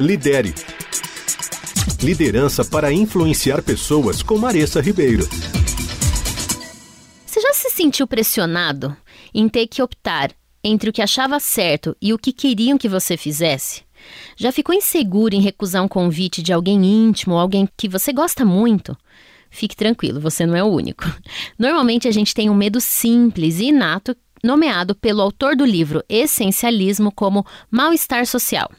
Lidere. Liderança para influenciar pessoas com Maressa Ribeiro. Você já se sentiu pressionado em ter que optar entre o que achava certo e o que queriam que você fizesse? Já ficou inseguro em recusar um convite de alguém íntimo ou alguém que você gosta muito? Fique tranquilo, você não é o único. Normalmente a gente tem um medo simples e inato, nomeado pelo autor do livro Essencialismo como mal-estar social.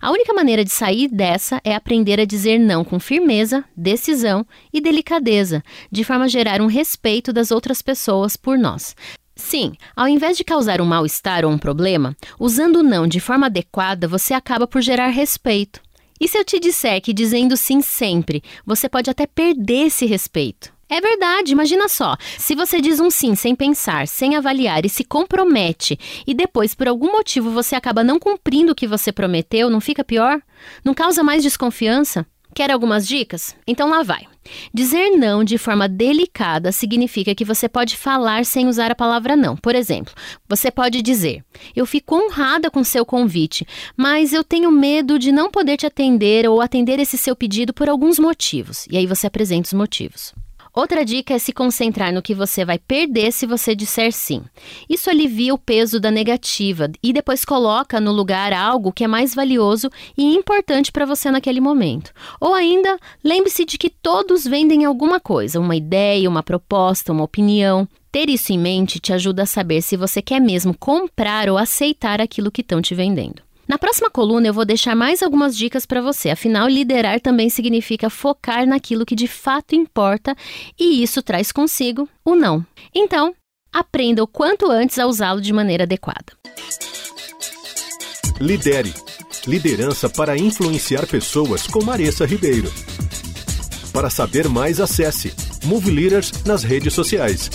A única maneira de sair dessa é aprender a dizer não com firmeza, decisão e delicadeza, de forma a gerar um respeito das outras pessoas por nós. Sim, ao invés de causar um mal-estar ou um problema, usando o não de forma adequada, você acaba por gerar respeito. E se eu te disser que dizendo sim sempre, você pode até perder esse respeito? É verdade, imagina só. Se você diz um sim sem pensar, sem avaliar e se compromete, e depois, por algum motivo, você acaba não cumprindo o que você prometeu, não fica pior? Não causa mais desconfiança? Quer algumas dicas? Então lá vai. Dizer não de forma delicada significa que você pode falar sem usar a palavra não. Por exemplo, você pode dizer: Eu fico honrada com seu convite, mas eu tenho medo de não poder te atender ou atender esse seu pedido por alguns motivos. E aí você apresenta os motivos. Outra dica é se concentrar no que você vai perder se você disser sim. Isso alivia o peso da negativa e depois coloca no lugar algo que é mais valioso e importante para você naquele momento. Ou ainda, lembre-se de que todos vendem alguma coisa, uma ideia, uma proposta, uma opinião. Ter isso em mente te ajuda a saber se você quer mesmo comprar ou aceitar aquilo que estão te vendendo. Na próxima coluna eu vou deixar mais algumas dicas para você. Afinal, liderar também significa focar naquilo que de fato importa e isso traz consigo o não. Então, aprenda o quanto antes a usá-lo de maneira adequada. Lidere. Liderança para influenciar pessoas com Maressa Ribeiro. Para saber mais, acesse Move Leaders nas redes sociais.